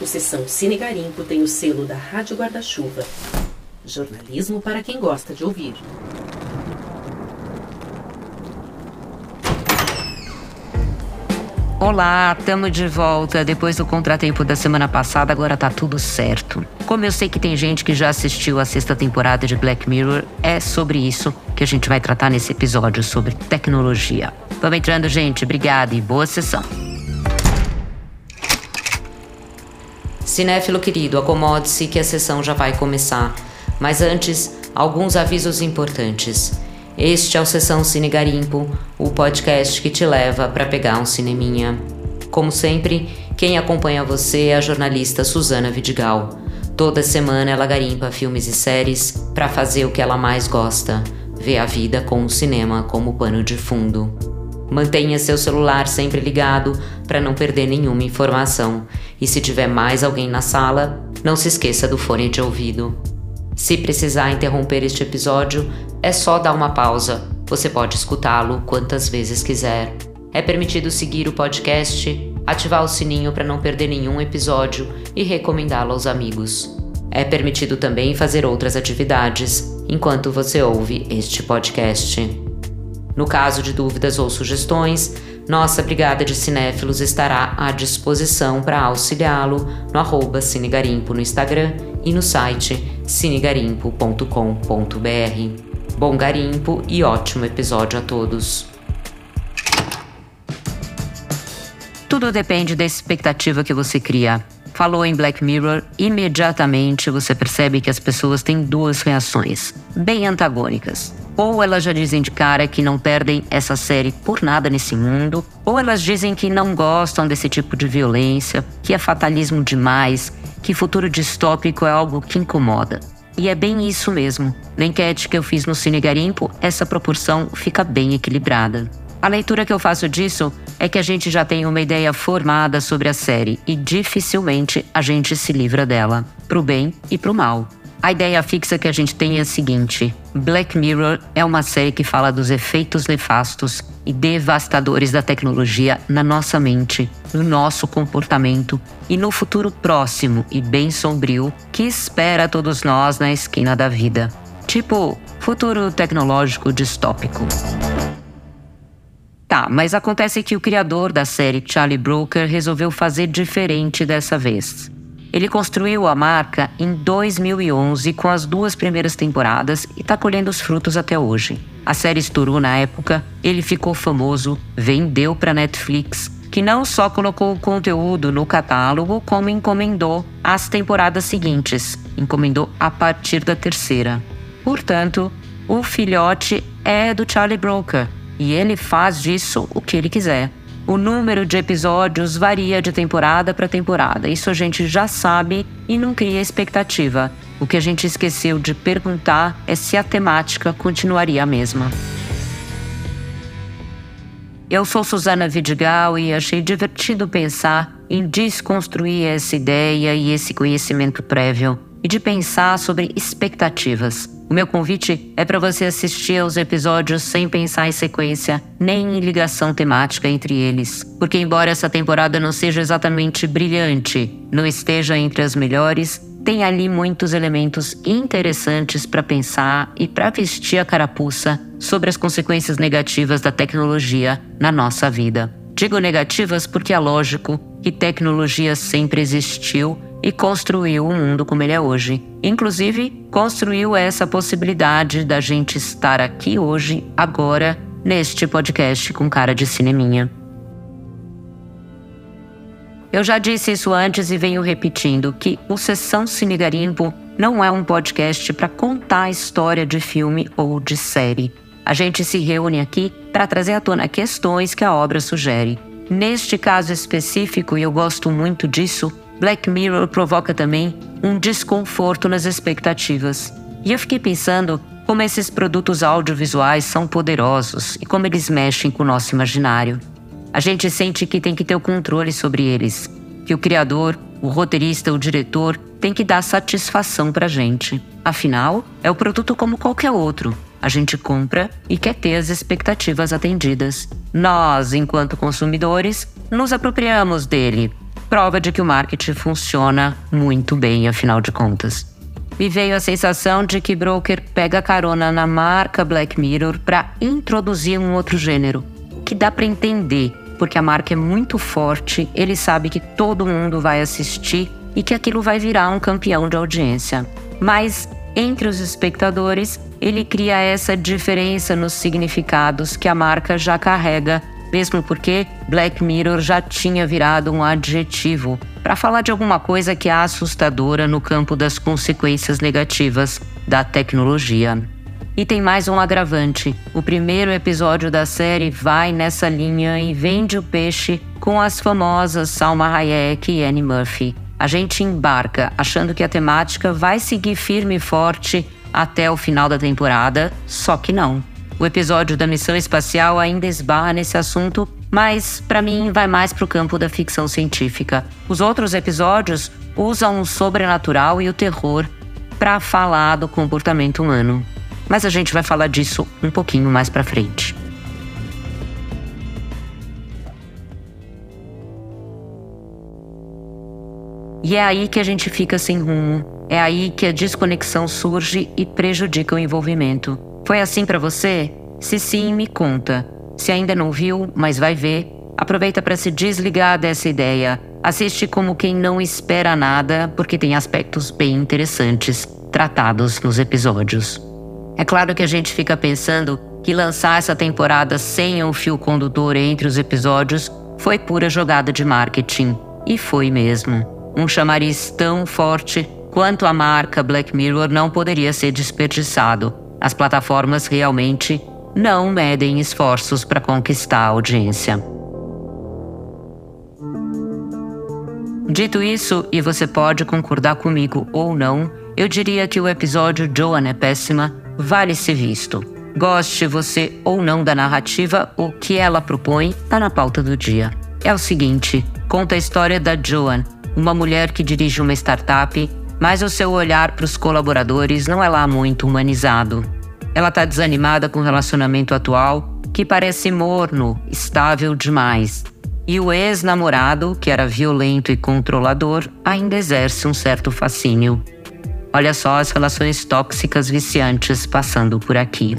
O Sessão Cine Garimpo tem o selo da Rádio Guarda-Chuva. Jornalismo para quem gosta de ouvir. Olá, estamos de volta. Depois do contratempo da semana passada, agora tá tudo certo. Como eu sei que tem gente que já assistiu a sexta temporada de Black Mirror, é sobre isso que a gente vai tratar nesse episódio sobre tecnologia. Vamos entrando, gente. Obrigada e boa sessão. Cinéfilo querido, acomode-se que a sessão já vai começar. Mas antes, alguns avisos importantes. Este é o Sessão Cine Garimpo, o podcast que te leva para pegar um cineminha. Como sempre, quem acompanha você é a jornalista Suzana Vidigal. Toda semana ela garimpa filmes e séries para fazer o que ela mais gosta, ver a vida com o cinema como pano de fundo. Mantenha seu celular sempre ligado para não perder nenhuma informação. E se tiver mais alguém na sala, não se esqueça do fone de ouvido. Se precisar interromper este episódio, é só dar uma pausa. Você pode escutá-lo quantas vezes quiser. É permitido seguir o podcast, ativar o sininho para não perder nenhum episódio e recomendá-lo aos amigos. É permitido também fazer outras atividades enquanto você ouve este podcast. No caso de dúvidas ou sugestões, nossa Brigada de Cinéfilos estará à disposição para auxiliá-lo no arroba Cinegarimpo no Instagram e no site cinegarimpo.com.br. Bom garimpo e ótimo episódio a todos. Tudo depende da expectativa que você cria. Falou em Black Mirror, imediatamente você percebe que as pessoas têm duas reações, bem antagônicas. Ou elas já dizem de cara que não perdem essa série por nada nesse mundo, ou elas dizem que não gostam desse tipo de violência, que é fatalismo demais, que futuro distópico é algo que incomoda. E é bem isso mesmo. Na enquete que eu fiz no Cine Garimpo, essa proporção fica bem equilibrada. A leitura que eu faço disso é que a gente já tem uma ideia formada sobre a série e dificilmente a gente se livra dela, pro bem e pro mal. A ideia fixa que a gente tem é a seguinte: Black Mirror é uma série que fala dos efeitos nefastos e devastadores da tecnologia na nossa mente, no nosso comportamento e no futuro próximo e bem sombrio que espera todos nós na esquina da vida. Tipo, futuro tecnológico distópico. Tá, mas acontece que o criador da série, Charlie Brooker, resolveu fazer diferente dessa vez. Ele construiu a marca em 2011 com as duas primeiras temporadas e está colhendo os frutos até hoje. A série estourou na época, ele ficou famoso, vendeu para Netflix, que não só colocou o conteúdo no catálogo, como encomendou as temporadas seguintes, encomendou a partir da terceira. Portanto, o filhote é do Charlie Brooker e ele faz disso o que ele quiser. O número de episódios varia de temporada para temporada. Isso a gente já sabe e não cria expectativa. O que a gente esqueceu de perguntar é se a temática continuaria a mesma. Eu sou Suzana Vidigal e achei divertido pensar em desconstruir essa ideia e esse conhecimento prévio e de pensar sobre expectativas. O meu convite é para você assistir aos episódios sem pensar em sequência, nem em ligação temática entre eles. Porque, embora essa temporada não seja exatamente brilhante, não esteja entre as melhores, tem ali muitos elementos interessantes para pensar e para vestir a carapuça sobre as consequências negativas da tecnologia na nossa vida. Digo negativas porque é lógico que tecnologia sempre existiu e construiu o mundo como ele é hoje. Inclusive, construiu essa possibilidade da gente estar aqui hoje, agora, neste podcast com cara de cineminha. Eu já disse isso antes e venho repetindo que o Sessão Cine Garimpo não é um podcast para contar a história de filme ou de série. A gente se reúne aqui para trazer à tona questões que a obra sugere. Neste caso específico, e eu gosto muito disso, Black Mirror provoca também um desconforto nas expectativas. E eu fiquei pensando como esses produtos audiovisuais são poderosos e como eles mexem com o nosso imaginário. A gente sente que tem que ter o controle sobre eles, que o criador, o roteirista, o diretor tem que dar satisfação pra gente. Afinal, é o produto como qualquer outro. A gente compra e quer ter as expectativas atendidas. Nós, enquanto consumidores, nos apropriamos dele prova de que o marketing funciona muito bem, afinal de contas. Me veio a sensação de que Broker pega carona na marca Black Mirror para introduzir um outro gênero, que dá para entender, porque a marca é muito forte, ele sabe que todo mundo vai assistir e que aquilo vai virar um campeão de audiência. Mas entre os espectadores, ele cria essa diferença nos significados que a marca já carrega, mesmo porque Black Mirror já tinha virado um adjetivo para falar de alguma coisa que é assustadora no campo das consequências negativas da tecnologia. E tem mais um agravante. O primeiro episódio da série vai nessa linha e vende o peixe com as famosas Salma Hayek e Annie Murphy. A gente embarca achando que a temática vai seguir firme e forte até o final da temporada, só que não. O episódio da missão espacial ainda esbarra nesse assunto, mas para mim vai mais para o campo da ficção científica. Os outros episódios usam o sobrenatural e o terror para falar do comportamento humano. Mas a gente vai falar disso um pouquinho mais para frente. E é aí que a gente fica sem rumo. É aí que a desconexão surge e prejudica o envolvimento. Foi assim para você? Se sim, me conta. Se ainda não viu, mas vai ver, aproveita para se desligar dessa ideia. Assiste como quem não espera nada, porque tem aspectos bem interessantes tratados nos episódios. É claro que a gente fica pensando que lançar essa temporada sem um fio condutor entre os episódios foi pura jogada de marketing. E foi mesmo. Um chamariz tão forte quanto a marca Black Mirror não poderia ser desperdiçado. As plataformas realmente não medem esforços para conquistar a audiência. Dito isso, e você pode concordar comigo ou não, eu diria que o episódio Joan é péssima vale ser visto. Goste você ou não da narrativa, o que ela propõe está na pauta do dia. É o seguinte: conta a história da Joan, uma mulher que dirige uma startup, mas o seu olhar para os colaboradores não é lá muito humanizado. Ela está desanimada com o relacionamento atual, que parece morno, estável demais. E o ex-namorado, que era violento e controlador, ainda exerce um certo fascínio. Olha só as relações tóxicas viciantes passando por aqui.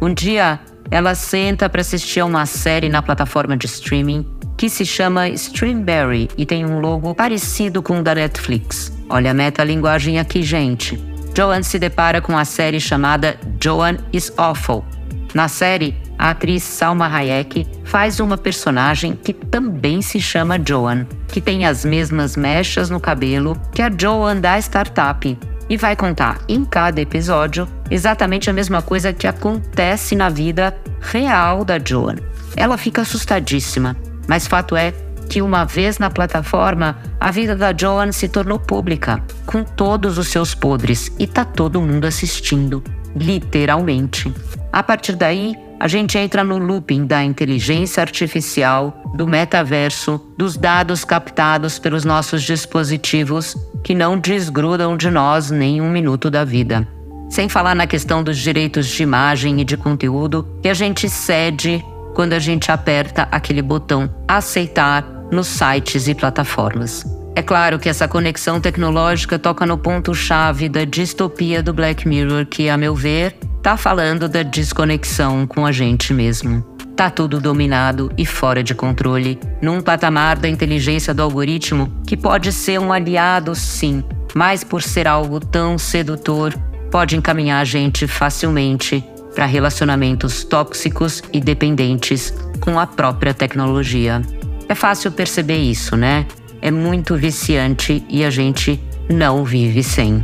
Um dia, ela senta para assistir a uma série na plataforma de streaming que se chama Streamberry e tem um logo parecido com o da Netflix. Olha a metalinguagem aqui, gente. Joan se depara com a série chamada Joan is Awful. Na série, a atriz Salma Hayek faz uma personagem que também se chama Joan, que tem as mesmas mechas no cabelo que a Joan da startup, e vai contar em cada episódio exatamente a mesma coisa que acontece na vida real da Joan. Ela fica assustadíssima mas fato é que uma vez na plataforma, a vida da Joan se tornou pública, com todos os seus podres, e tá todo mundo assistindo, literalmente. A partir daí, a gente entra no looping da inteligência artificial, do metaverso, dos dados captados pelos nossos dispositivos que não desgrudam de nós nem um minuto da vida. Sem falar na questão dos direitos de imagem e de conteúdo que a gente cede quando a gente aperta aquele botão aceitar nos sites e plataformas. É claro que essa conexão tecnológica toca no ponto-chave da distopia do Black Mirror, que, a meu ver, tá falando da desconexão com a gente mesmo. Tá tudo dominado e fora de controle, num patamar da inteligência do algoritmo que pode ser um aliado, sim, mas por ser algo tão sedutor, pode encaminhar a gente facilmente para relacionamentos tóxicos e dependentes com a própria tecnologia. É fácil perceber isso, né? É muito viciante e a gente não vive sem.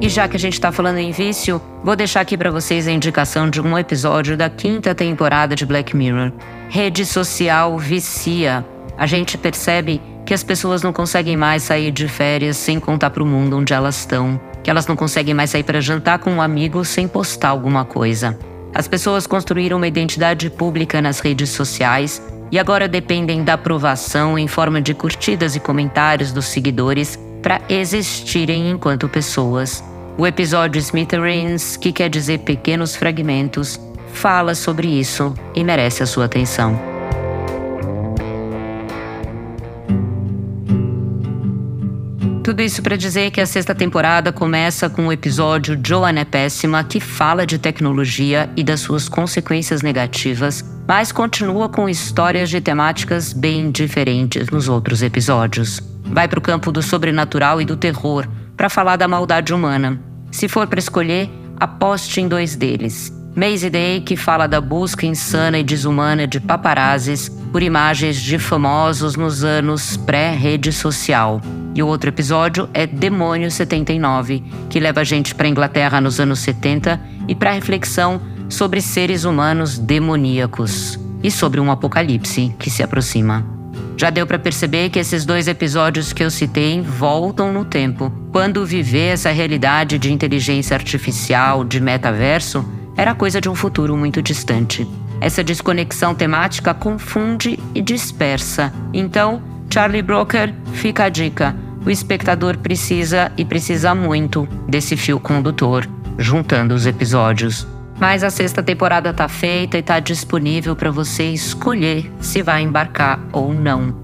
E já que a gente está falando em vício, vou deixar aqui para vocês a indicação de um episódio da quinta temporada de Black Mirror. Rede social vicia. A gente percebe que as pessoas não conseguem mais sair de férias sem contar para o mundo onde elas estão, que elas não conseguem mais sair para jantar com um amigo sem postar alguma coisa. As pessoas construíram uma identidade pública nas redes sociais e agora dependem da aprovação em forma de curtidas e comentários dos seguidores para existirem enquanto pessoas. O episódio Smithereens, que quer dizer pequenos fragmentos, fala sobre isso e merece a sua atenção. Tudo isso para dizer que a sexta temporada começa com o episódio Joana é Péssima, que fala de tecnologia e das suas consequências negativas, mas continua com histórias de temáticas bem diferentes nos outros episódios. Vai para o campo do sobrenatural e do terror para falar da maldade humana. Se for para escolher, aposte em dois deles. Maze Day, que fala da busca insana e desumana de paparazzis por imagens de famosos nos anos pré-rede social. E o outro episódio é Demônio 79, que leva a gente para a Inglaterra nos anos 70 e para reflexão sobre seres humanos demoníacos e sobre um apocalipse que se aproxima. Já deu para perceber que esses dois episódios que eu citei voltam no tempo. Quando viver essa realidade de inteligência artificial, de metaverso, era coisa de um futuro muito distante. Essa desconexão temática confunde e dispersa. Então, Charlie Brooker fica a dica. O espectador precisa e precisa muito desse fio condutor, juntando os episódios. Mas a sexta temporada tá feita e tá disponível para você escolher se vai embarcar ou não.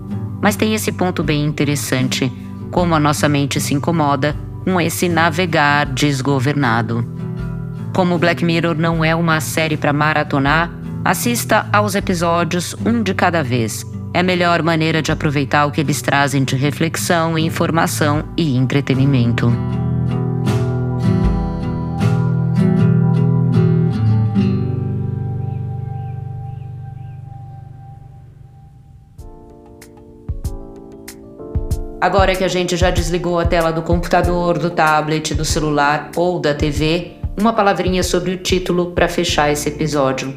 Mas tem esse ponto bem interessante, como a nossa mente se incomoda com esse navegar desgovernado. Como Black Mirror não é uma série para maratonar, Assista aos episódios um de cada vez. É a melhor maneira de aproveitar o que eles trazem de reflexão, informação e entretenimento. Agora que a gente já desligou a tela do computador, do tablet, do celular ou da TV, uma palavrinha sobre o título para fechar esse episódio.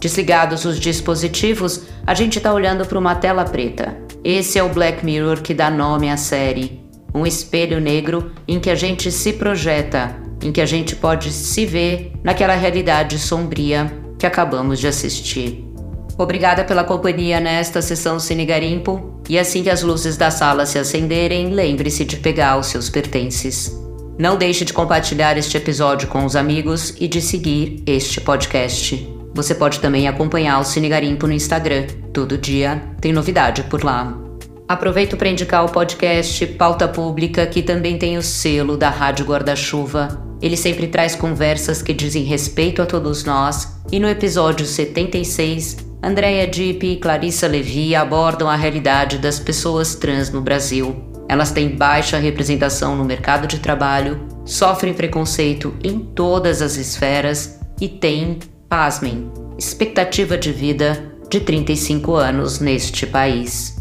Desligados os dispositivos, a gente está olhando para uma tela preta. Esse é o Black Mirror que dá nome à série. Um espelho negro em que a gente se projeta, em que a gente pode se ver naquela realidade sombria que acabamos de assistir. Obrigada pela companhia nesta sessão Cine Garimpo e assim que as luzes da sala se acenderem, lembre-se de pegar os seus pertences. Não deixe de compartilhar este episódio com os amigos e de seguir este podcast. Você pode também acompanhar o Cine Garimpo no Instagram. Todo dia tem novidade por lá. Aproveito para indicar o podcast Pauta Pública, que também tem o selo da Rádio Guarda-Chuva. Ele sempre traz conversas que dizem respeito a todos nós. E no episódio 76, Andréia Dipp e Clarissa Levi abordam a realidade das pessoas trans no Brasil. Elas têm baixa representação no mercado de trabalho, sofrem preconceito em todas as esferas e têm pasmem, expectativa de vida de 35 anos neste país.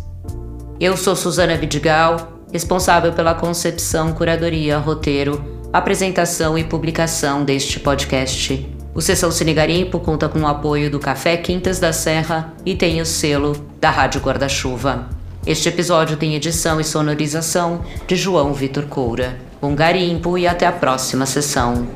Eu sou Suzana Vidigal, responsável pela concepção, curadoria, roteiro, apresentação e publicação deste podcast. O Sessão Cine Garimpo conta com o apoio do Café Quintas da Serra e tem o selo da Rádio Guarda-Chuva. Este episódio tem edição e sonorização de João Vitor Coura. Um garimpo e até a próxima sessão.